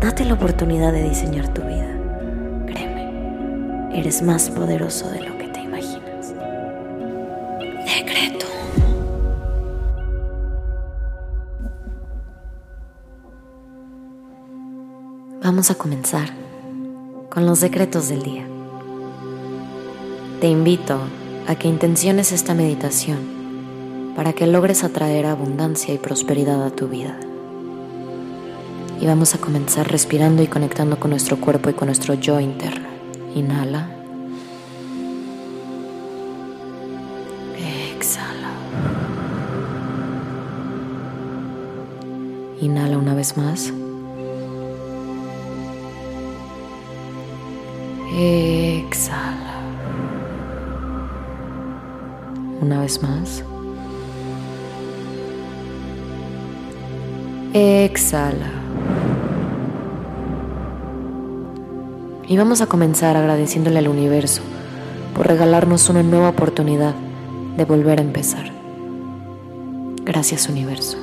Date la oportunidad de diseñar tu vida. Créeme, eres más poderoso de lo que te imaginas. Decreto. Vamos a comenzar con los decretos del día. Te invito a que intenciones esta meditación para que logres atraer abundancia y prosperidad a tu vida. Y vamos a comenzar respirando y conectando con nuestro cuerpo y con nuestro yo interno. Inhala. Exhala. Inhala una vez más. Exhala. Una vez más. Exhala. Y vamos a comenzar agradeciéndole al universo por regalarnos una nueva oportunidad de volver a empezar. Gracias universo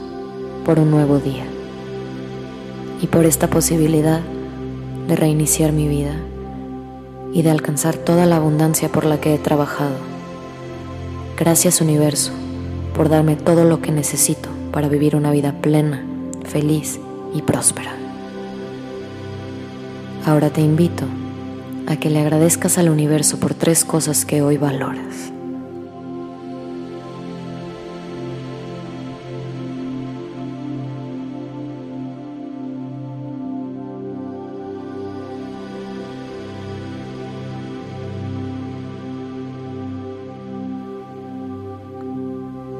por un nuevo día y por esta posibilidad de reiniciar mi vida y de alcanzar toda la abundancia por la que he trabajado. Gracias universo por darme todo lo que necesito para vivir una vida plena, feliz y próspera. Ahora te invito a que le agradezcas al universo por tres cosas que hoy valoras.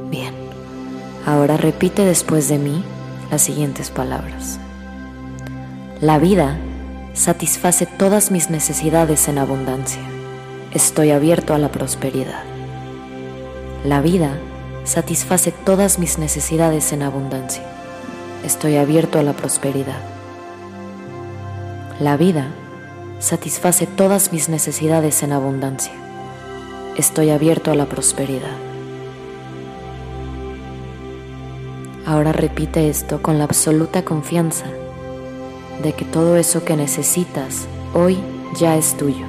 Bien, ahora repite después de mí las siguientes palabras. La vida satisface todas mis necesidades en abundancia. Estoy abierto a la prosperidad. La vida satisface todas mis necesidades en abundancia. Estoy abierto a la prosperidad. La vida satisface todas mis necesidades en abundancia. Estoy abierto a la prosperidad. Ahora repite esto con la absoluta confianza de que todo eso que necesitas hoy ya es tuyo.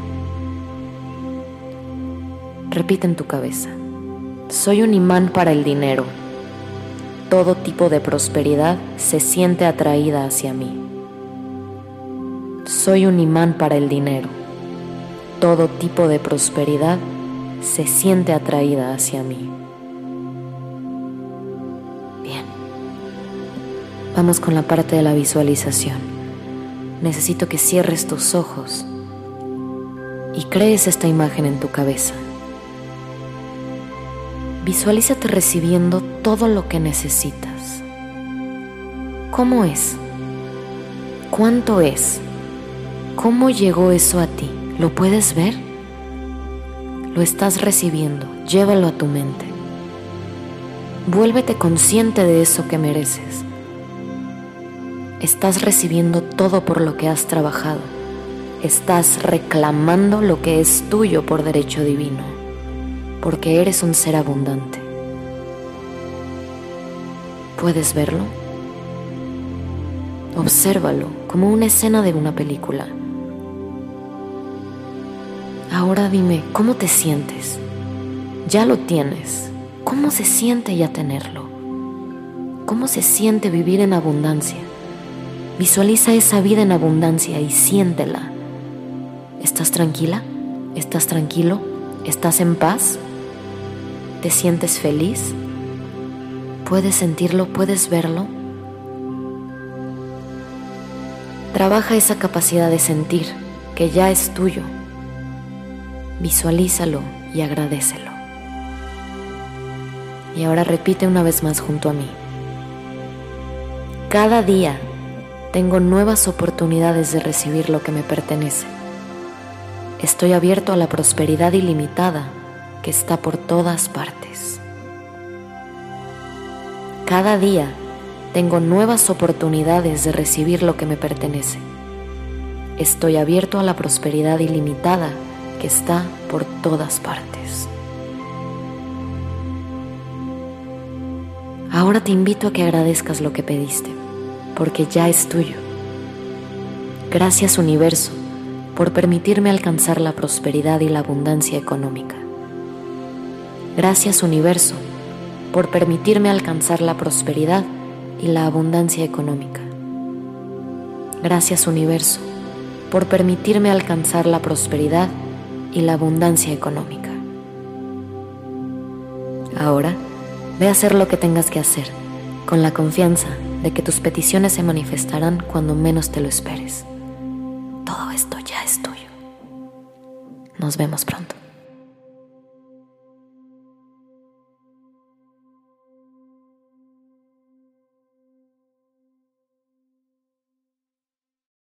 Repite en tu cabeza, soy un imán para el dinero. Todo tipo de prosperidad se siente atraída hacia mí. Soy un imán para el dinero. Todo tipo de prosperidad se siente atraída hacia mí. Bien. Vamos con la parte de la visualización. Necesito que cierres tus ojos y crees esta imagen en tu cabeza. Visualízate recibiendo todo lo que necesitas. ¿Cómo es? ¿Cuánto es? ¿Cómo llegó eso a ti? ¿Lo puedes ver? Lo estás recibiendo. Llévalo a tu mente. Vuélvete consciente de eso que mereces. Estás recibiendo todo por lo que has trabajado. Estás reclamando lo que es tuyo por derecho divino, porque eres un ser abundante. ¿Puedes verlo? Obsérvalo como una escena de una película. Ahora dime, ¿cómo te sientes? Ya lo tienes. ¿Cómo se siente ya tenerlo? ¿Cómo se siente vivir en abundancia? Visualiza esa vida en abundancia y siéntela. ¿Estás tranquila? ¿Estás tranquilo? ¿Estás en paz? ¿Te sientes feliz? ¿Puedes sentirlo? ¿Puedes verlo? Trabaja esa capacidad de sentir que ya es tuyo. Visualízalo y agradecelo. Y ahora repite una vez más junto a mí. Cada día tengo nuevas oportunidades de recibir lo que me pertenece. Estoy abierto a la prosperidad ilimitada que está por todas partes. Cada día tengo nuevas oportunidades de recibir lo que me pertenece. Estoy abierto a la prosperidad ilimitada que está por todas partes. Ahora te invito a que agradezcas lo que pediste, porque ya es tuyo. Gracias universo por permitirme alcanzar la prosperidad y la abundancia económica. Gracias universo por permitirme alcanzar la prosperidad y la abundancia económica. Gracias universo por permitirme alcanzar la prosperidad y la abundancia económica. Ahora, ve a hacer lo que tengas que hacer, con la confianza de que tus peticiones se manifestarán cuando menos te lo esperes. Todo esto ya es tuyo. Nos vemos pronto.